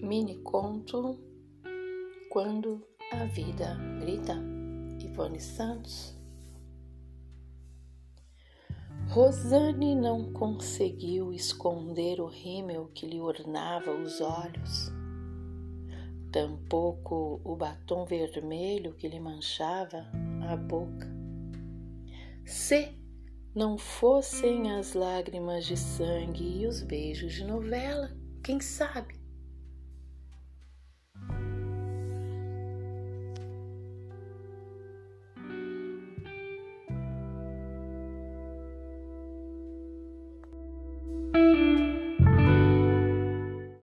Mini conto Quando a Vida Grita, Ivone Santos. Rosane não conseguiu esconder o rímel que lhe ornava os olhos, tampouco o batom vermelho que lhe manchava a boca. Se não fossem as lágrimas de sangue e os beijos de novela, quem sabe?